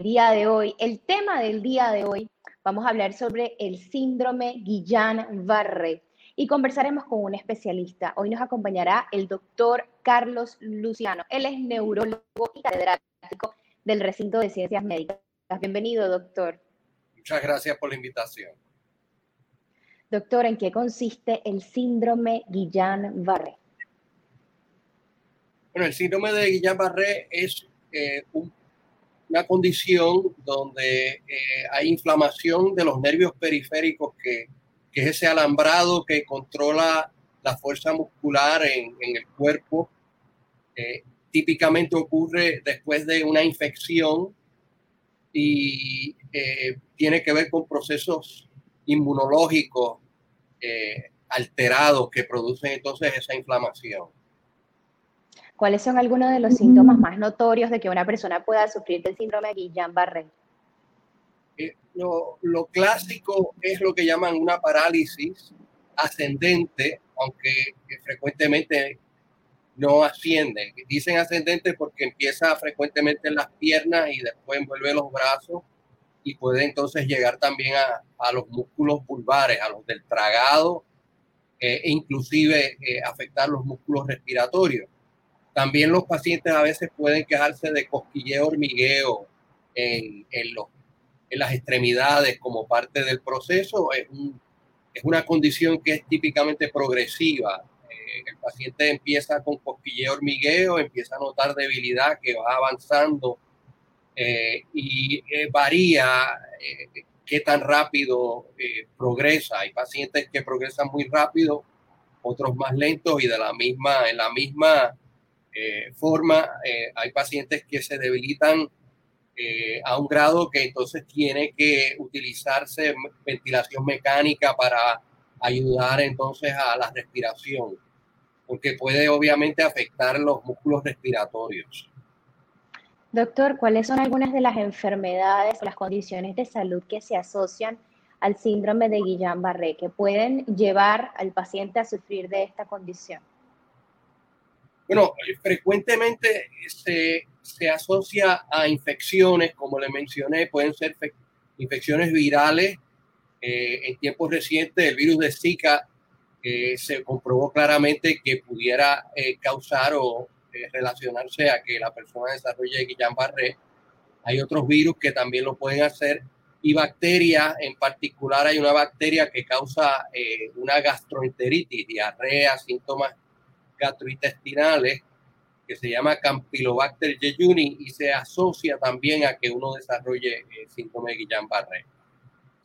Día de hoy, el tema del día de hoy, vamos a hablar sobre el síndrome Guillain-Barré y conversaremos con un especialista. Hoy nos acompañará el doctor Carlos Luciano. Él es neurólogo y catedrático del recinto de ciencias médicas. Bienvenido, doctor. Muchas gracias por la invitación. Doctor, ¿en qué consiste el síndrome Guillain-Barré? Bueno, el síndrome de Guillain-Barré es eh, una condición donde eh, hay inflamación de los nervios periféricos, que, es ese alambrado que controla la fuerza muscular en, el cuerpo. Típicamente ocurre después de una infección y eh, tiene que ver con procesos inmunológicos eh, alterados que producen entonces esa inflamación. ¿Cuáles son algunos de los síntomas más notorios de que una persona pueda sufrir del síndrome de Guillain-Barré? Eh, lo, lo, clásico es lo que llaman una parálisis ascendente, aunque frecuentemente no asciende. Dicen ascendente porque empieza frecuentemente en las piernas y después envuelve los brazos y puede entonces llegar también a, a los músculos vulvares, a los del tragado eh, e inclusive eh, afectar los músculos respiratorios. También los pacientes a veces pueden quejarse de cosquilleo hormigueo en, en, los, en las extremidades como parte del proceso. Es, un, es una condición que es típicamente progresiva el paciente empieza con cosquilleo hormigueo, empieza a notar debilidad que va avanzando eh, y eh, varía eh, qué tan rápido progresa. Hay pacientes que progresan muy rápido, otros más lentos y de la misma, en la misma forma hay pacientes que se debilitan a un grado que entonces tiene que utilizarse ventilación mecánica para ayudar entonces a la respiración porque puede obviamente afectar los músculos respiratorios. Doctor, ¿cuáles son algunas de las enfermedades o las condiciones de salud que se asocian al síndrome de Guillain-Barré que pueden llevar al paciente a sufrir de esta condición? Bueno, frecuentemente se, se asocia a infecciones, como le mencioné, pueden ser infecciones virales. Eh, en tiempos recientes, el virus de Zika se comprobó claramente que pudiera eh, causar o eh, relacionarse a que la persona desarrolle Guillain-Barré. Hay otros virus que también lo pueden hacer y bacterias, en particular hay una bacteria que causa eh, una gastroenteritis, diarrea, síntomas gastrointestinales, que se llama Campylobacter jejuni y se asocia también a que uno desarrolle síntomas de Guillain-Barré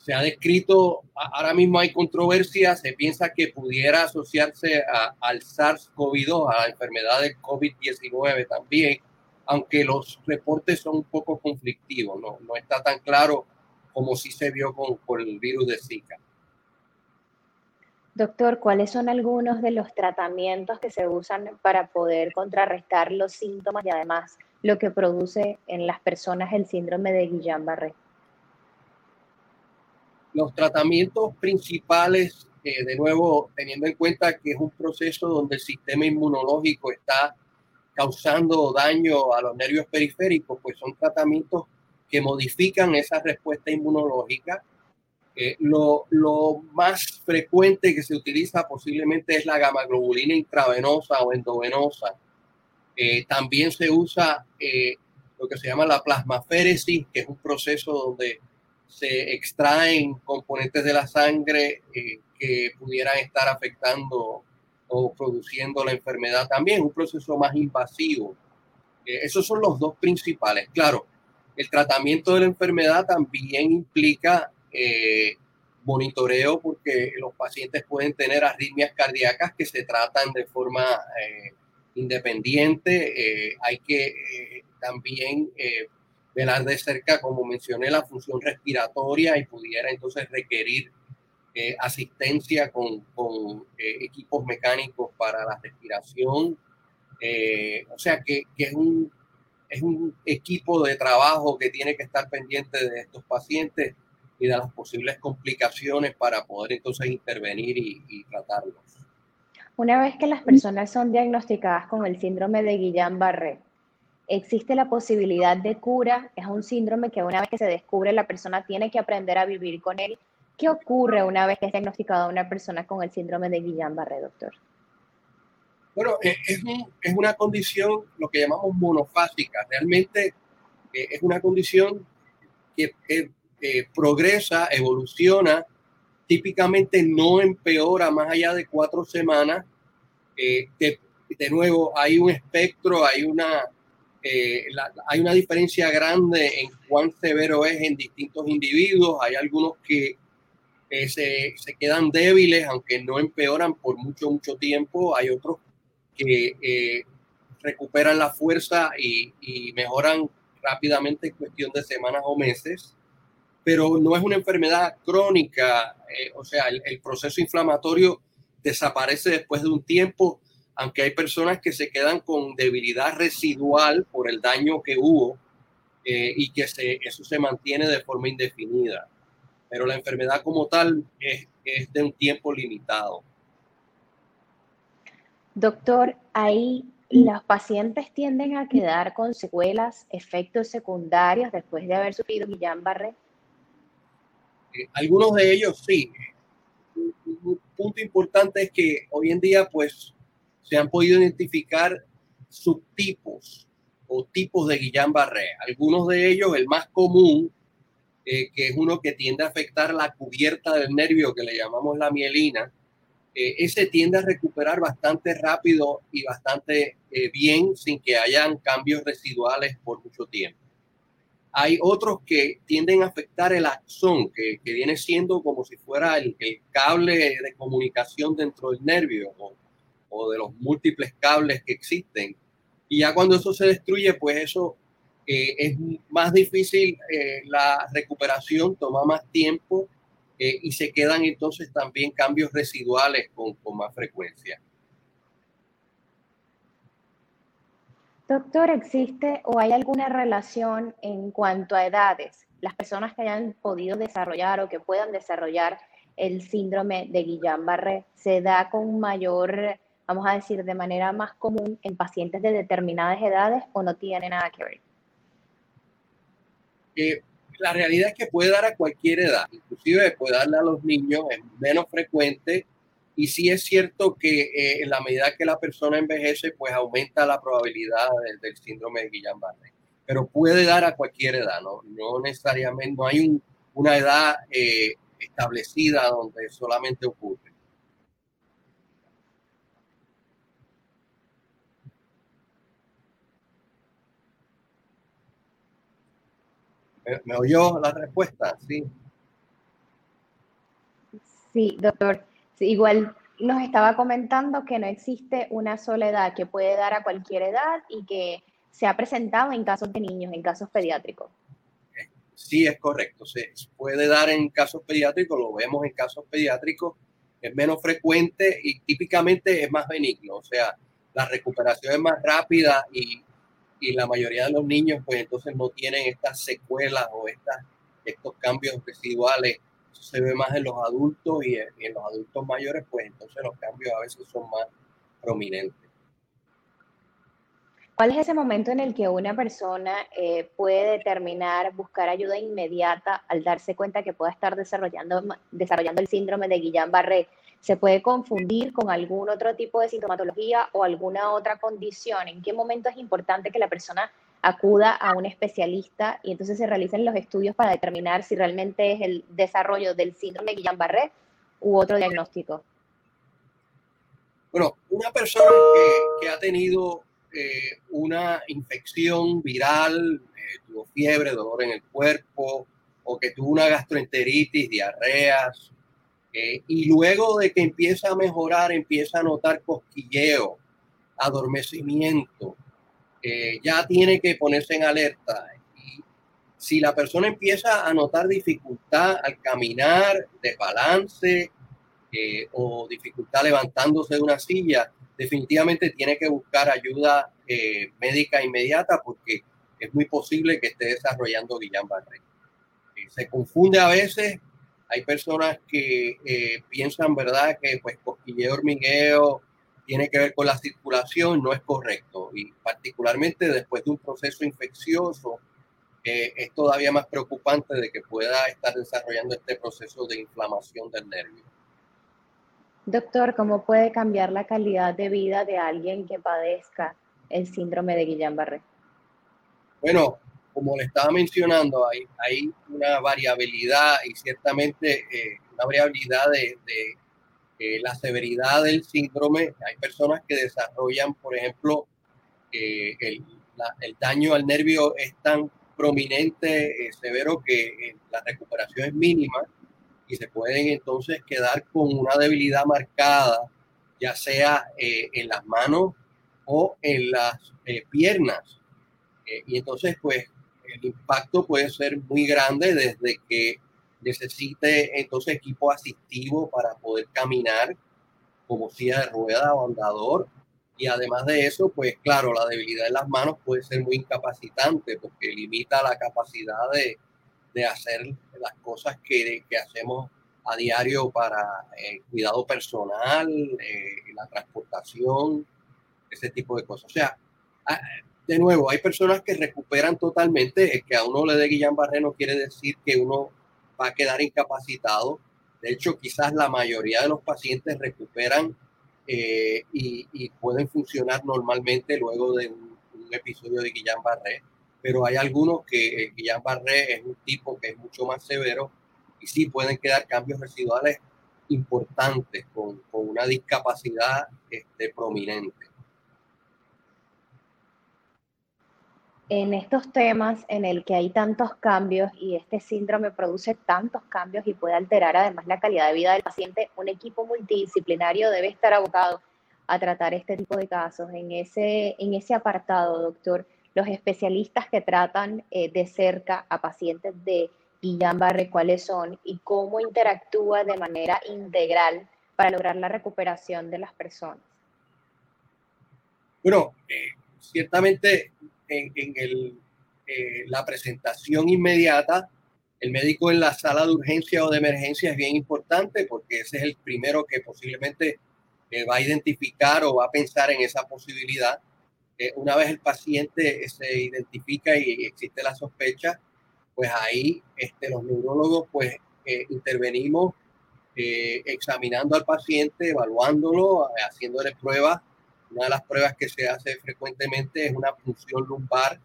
se ha descrito, ahora mismo hay controversia, se piensa que pudiera asociarse al SARS-CoV-2, a la enfermedad del COVID-19 también, aunque los reportes son un poco conflictivos, no, está tan claro como si se vio con el virus de Zika. Doctor, ¿cuáles son algunos de los tratamientos que se usan para poder contrarrestar los síntomas y además lo que produce en las personas el síndrome de Guillain-Barré? Los tratamientos principales, eh, de nuevo, teniendo en cuenta que es un proceso donde el sistema inmunológico está causando daño a los nervios periféricos, pues son tratamientos que modifican esa respuesta inmunológica. Eh, lo, lo, más frecuente que se utiliza posiblemente es la gamaglobulina intravenosa o endovenosa. Eh, también se usa lo que se llama la plasmaféresis, que es un proceso donde se extraen componentes de la sangre eh, que pudieran estar afectando o produciendo la enfermedad también, un proceso más invasivo. Eh, esos son los dos principales. Claro, el tratamiento de la enfermedad también implica eh, monitoreo porque los pacientes pueden tener arritmias cardíacas que se tratan de forma independiente. hay que también velar de cerca, como mencioné, la función respiratoria y pudiera entonces requerir eh, asistencia con, con eh, equipos mecánicos para la respiración. o sea que, que, es, un, es un equipo de trabajo que tiene que estar pendiente de estos pacientes y de las posibles complicaciones para poder entonces intervenir y, y tratarlos. Una vez que las personas son diagnosticadas con el síndrome de Guillain-Barré, ¿existe la posibilidad de cura? Es un síndrome que una vez que se descubre la persona tiene que aprender a vivir con él. ¿Qué ocurre una vez que es diagnosticada una persona con el síndrome de Guillain-Barré, doctor? Bueno, es, es, una condición, lo que llamamos monofásica. Realmente eh, es una condición que eh, progresa, evoluciona típicamente no empeora más allá de cuatro semanas. Eh, de, nuevo, hay un espectro, hay una, eh, hay una diferencia grande en cuán severo es en distintos individuos. Hay algunos que eh, se, se, quedan débiles, aunque no empeoran por mucho, mucho tiempo. Hay otros que recuperan la fuerza y, y mejoran rápidamente en cuestión de semanas o meses pero no es una enfermedad crónica, eh, o sea, el, proceso inflamatorio desaparece después de un tiempo, aunque hay personas que se quedan con debilidad residual por el daño que hubo eh, y que eso se mantiene de forma indefinida. Pero la enfermedad como tal es, es de un tiempo limitado. Doctor, ahí los pacientes tienden a quedar con secuelas, efectos secundarios después de haber sufrido Guillain-Barré algunos de ellos sí. Un, punto importante es que hoy en día pues se han podido identificar subtipos o tipos de Guillain-Barré. Algunos de ellos, el más común, eh, que es uno que tiende a afectar la cubierta del nervio que le llamamos la mielina, eh, ese tiende a recuperar bastante rápido y bastante eh, bien sin que hayan cambios residuales por mucho tiempo. Hay otros que tienden a afectar el axón, que, que viene siendo como si fuera el, el, cable de comunicación dentro del nervio o, o, de los múltiples cables que existen. Y ya cuando eso se destruye, pues eso eh, es más difícil, eh, la recuperación toma más tiempo eh, y se quedan entonces también cambios residuales con, con más frecuencia. Doctor, ¿existe o hay alguna relación en cuanto a edades? Las personas que hayan podido desarrollar o que puedan desarrollar el síndrome de Guillain-Barré se da con mayor, vamos a decir, de manera más común en pacientes de determinadas edades o no tiene nada que ver? Eh, la realidad es que puede dar a cualquier edad, inclusive puede darle a los niños, es menos frecuente y sí es cierto que eh, en la medida que la persona envejece, pues aumenta la probabilidad del, síndrome de Guillain-Barré. Pero puede dar a cualquier edad, ¿no? No necesariamente, no hay un, una edad eh, establecida donde solamente ocurre. ¿Me, ¿Me oyó la respuesta? Sí. Sí, doctor igual nos estaba comentando que no existe una sola edad, que puede dar a cualquier edad y que se ha presentado en casos de niños, en casos pediátricos. Sí, es correcto. Se puede dar en casos pediátricos, lo vemos en casos pediátricos, es menos frecuente y típicamente es más benigno. O sea, la recuperación es más rápida y, y la mayoría de los niños, pues entonces no tienen estas secuelas o estas, estos cambios residuales se ve más en los adultos y en, los adultos mayores, pues entonces los cambios a veces son más prominentes. ¿Cuál es ese momento en el que una persona eh, puede determinar buscar ayuda inmediata al darse cuenta que pueda estar desarrollando, desarrollando el síndrome de Guillain-Barré? ¿Se puede confundir con algún otro tipo de sintomatología o alguna otra condición? ¿En qué momento es importante que la persona acuda a un especialista y entonces se realicen los estudios para determinar si realmente es el desarrollo del síndrome de Guillain-Barré u otro diagnóstico. Bueno, una persona que, ha tenido eh, una infección viral, eh, tuvo fiebre, dolor en el cuerpo, o que tuvo una gastroenteritis, diarreas, eh, y luego de que empieza a mejorar, empieza a notar cosquilleo, adormecimiento, ya tiene que ponerse en alerta. Y si la persona empieza a notar dificultad al caminar, de balance eh, o dificultad levantándose de una silla, definitivamente tiene que buscar ayuda eh, médica inmediata porque es muy posible que esté desarrollando Guillain-Barré. Eh, se confunde a veces, hay personas que piensan, ¿verdad?, que pues cosquilleo, hormigueo tiene que ver con la circulación, no es correcto. Y particularmente después de un proceso infeccioso, es todavía más preocupante de que pueda estar desarrollando este proceso de inflamación del nervio. Doctor, ¿cómo puede cambiar la calidad de vida de alguien que padezca el síndrome de Guillain-Barré? Bueno, como le estaba mencionando, hay, hay una variabilidad y ciertamente eh, una variabilidad de, de eh, la severidad del síndrome. Hay personas que desarrollan, por ejemplo, eh, el, el, daño al nervio es tan prominente, severo, que la recuperación es mínima y se pueden entonces quedar con una debilidad marcada, ya sea eh, en las manos o en las eh, piernas. Eh, y entonces, pues, el impacto puede ser muy grande desde que necesite entonces equipo asistivo para poder caminar como silla de rueda o andador. Y además de eso, pues claro, la debilidad en las manos puede ser muy incapacitante porque limita la capacidad de, de hacer las cosas que, que hacemos a diario para eh, cuidado personal, eh, la transportación, ese tipo de cosas. O sea, de nuevo, hay personas que recuperan totalmente. que a uno le dé Guillain-Barré no quiere decir que uno va a quedar incapacitado. De hecho, quizás la mayoría de los pacientes recuperan eh, y, pueden funcionar normalmente luego de un, episodio de Guillain-Barré pero hay algunos que Guillain-Barré es un tipo que es mucho más severo y sí pueden quedar cambios residuales importantes con, con una discapacidad este, prominente. En estos temas en el que hay tantos cambios y este síndrome produce tantos cambios y puede alterar además la calidad de vida del paciente, un equipo multidisciplinario debe estar abocado a tratar este tipo de casos. En ese, en ese apartado, doctor, los especialistas que tratan eh, de cerca a pacientes de Guillain-Barré, cuáles son y cómo interactúa de manera integral para lograr la recuperación de las personas. Bueno, eh, ciertamente en, el, eh, la presentación inmediata, el médico en la sala de urgencia o de emergencia es bien importante porque ese es el primero que posiblemente va a identificar o va a pensar en esa posibilidad eh, una vez el paciente se identifica y existe la sospecha, pues ahí este, los neurólogos pues eh, intervenimos eh, examinando al paciente, evaluándolo, haciéndole pruebas. Una de las pruebas que se hace frecuentemente es una función lumbar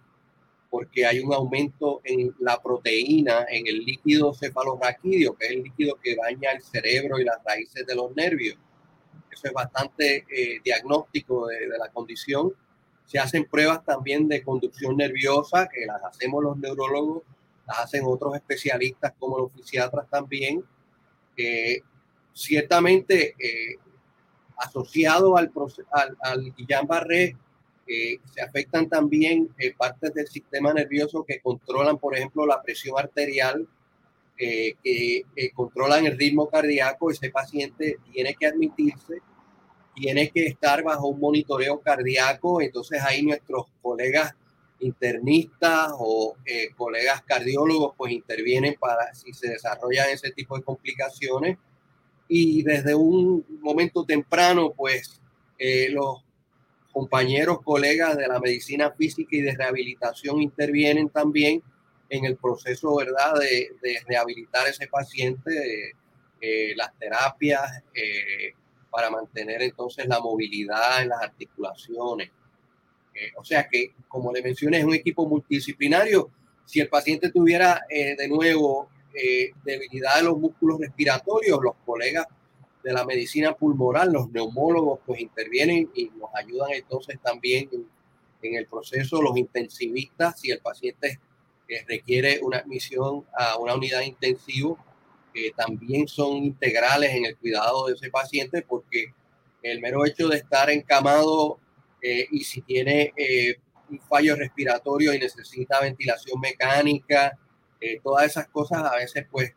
porque hay un aumento en la proteína en el líquido cefalorraquídeo, que es el líquido que baña el cerebro y las raíces de los nervios. Eso es bastante diagnóstico de, de la condición se hacen pruebas también de conducción nerviosa, que las hacemos los neurólogos, las hacen otros especialistas como los fisiatras también. ciertamente, eh, asociado al, al, al Guillain-Barré, eh, se afectan también eh, partes del sistema nervioso que controlan, por ejemplo, la presión arterial, que controlan el ritmo cardíaco. Ese paciente tiene que admitirse tiene que estar bajo un monitoreo cardíaco, entonces ahí nuestros colegas internistas o eh, colegas cardiólogos pues intervienen para si se desarrollan ese tipo de complicaciones y desde un momento temprano pues eh, los compañeros, colegas de la medicina física y de rehabilitación intervienen también en el proceso, ¿verdad?, de, rehabilitar ese paciente, eh, las terapias, para mantener entonces la movilidad en las articulaciones. Eh, o sea que, como le mencioné, es un equipo multidisciplinario. Si el paciente tuviera eh, de nuevo eh, debilidad de los músculos respiratorios, los colegas de la medicina pulmonar, los neumólogos, pues intervienen y nos ayudan entonces también en, el proceso, los intensivistas, si el paciente requiere una admisión a una unidad intensiva, que también son integrales en el cuidado de ese paciente porque el mero hecho de estar encamado eh, y si tiene eh, un fallo respiratorio y necesita ventilación mecánica todas esas cosas a veces pues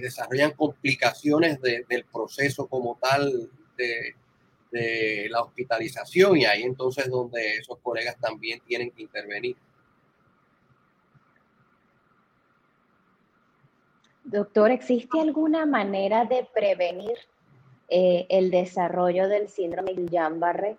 desarrollan complicaciones del proceso como tal de, la hospitalización y ahí entonces donde esos colegas también tienen que intervenir. Doctor, ¿existe alguna manera de prevenir eh, el desarrollo del síndrome de Guillain-Barré?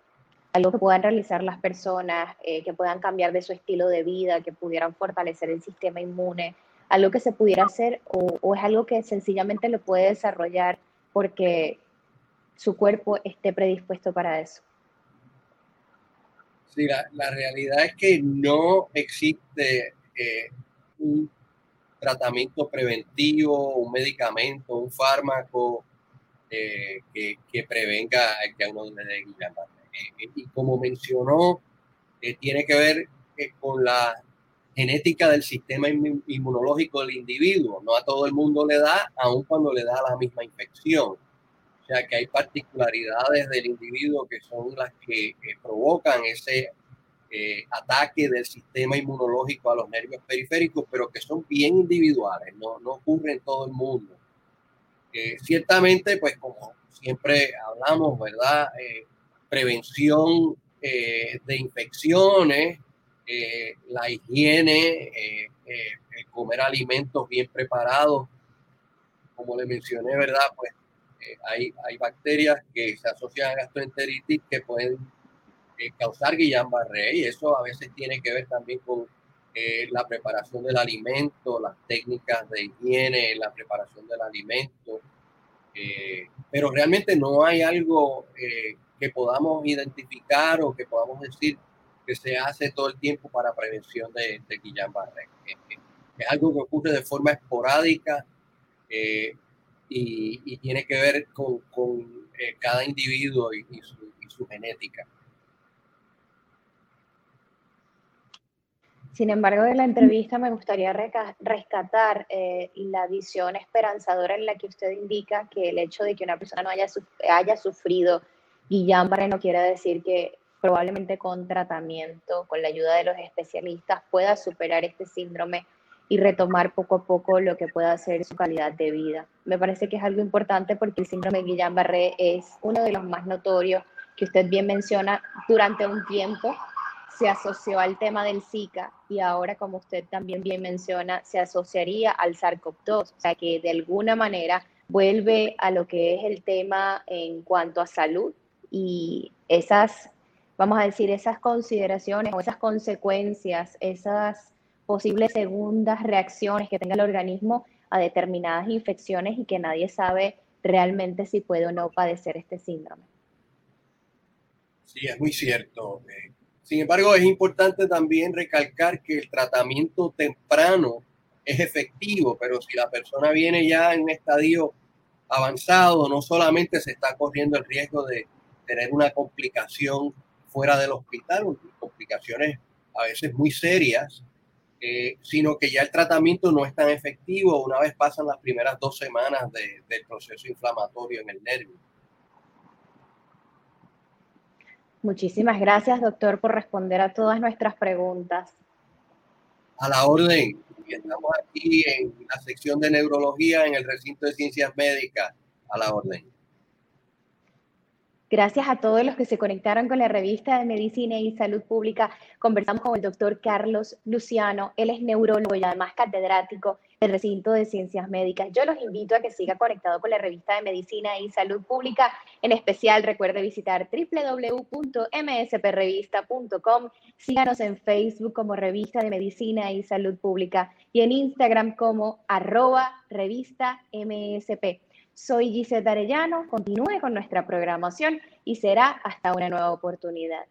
Algo que puedan realizar las personas, eh, que puedan cambiar de su estilo de vida, que pudieran fortalecer el sistema inmune, algo que se pudiera hacer o, o es algo que sencillamente lo puede desarrollar porque su cuerpo esté predispuesto para eso. Sí, la, realidad es que no existe eh, un tratamiento preventivo, un medicamento, un fármaco eh, que, prevenga el diagnóstico de Guillain-Barré. Eh, y como mencionó, tiene que ver con la genética del sistema inmunológico del individuo. No a todo el mundo le da, aun cuando le da la misma infección sea que hay particularidades del individuo que son las que, provocan ese eh, ataque del sistema inmunológico a los nervios periféricos, pero que son bien individuales, no, no ocurre en todo el mundo. Eh, ciertamente, pues como siempre hablamos, ¿verdad? Eh, prevención de infecciones, la higiene, comer alimentos bien preparados, como le mencioné, ¿verdad? Pues eh, hay, hay bacterias que se asocian a gastroenteritis que pueden eh, causar Guillain-Barré y eso a veces tiene que ver también con eh, la preparación del alimento, las técnicas de higiene, la preparación del alimento. pero realmente no hay algo que podamos identificar o que podamos decir que se hace todo el tiempo para prevención de, de Guillain-Barré. es algo que ocurre de forma esporádica y, tiene que ver con, eh, cada individuo y, su, genética. Sin embargo, de la entrevista me gustaría rescatar eh, la visión esperanzadora en la que usted indica que el hecho de que una persona no haya, haya sufrido Guillain-Barré no quiere decir que probablemente con tratamiento, con la ayuda de los especialistas, pueda superar este síndrome y retomar poco a poco lo que pueda ser su calidad de vida. Me parece que es algo importante porque el síndrome de Guillain-Barré es uno de los más notorios que usted bien menciona durante un tiempo se asoció al tema del Zika y ahora, como usted también bien menciona, se asociaría al SARS-CoV-2, o sea que de alguna manera vuelve a lo que es el tema en cuanto a salud y esas, vamos a decir, esas consideraciones o esas consecuencias, esas posibles segundas reacciones que tenga el organismo a determinadas infecciones y que nadie sabe realmente si puede o no padecer este síndrome. Sí, es muy cierto. Eh, sin embargo, es importante también recalcar que el tratamiento temprano es efectivo, pero si la persona viene ya en un estadio avanzado, no solamente se está corriendo el riesgo de tener una complicación fuera del hospital, complicaciones a veces muy serias, eh, sino que ya el tratamiento no es tan efectivo una vez pasan las primeras dos semanas del proceso inflamatorio en el nervio. Muchísimas gracias, doctor, por responder a todas nuestras preguntas. A la orden. Estamos aquí en la sección de neurología en el recinto de ciencias médicas. A la orden. Gracias a todos los que se conectaron con la revista de Medicina y Salud Pública. Conversamos con el doctor Carlos Luciano. Él es neurólogo y además catedrático del recinto de ciencias médicas. Yo los invito a que siga conectado con la revista de Medicina y Salud Pública. En especial, recuerde visitar www.msprevista.com. Síganos en Facebook como Revista de Medicina y Salud Pública y en Instagram como arroba revista MSP. Soy Gisette Arellano, continúe con nuestra programación y será hasta una nueva oportunidad.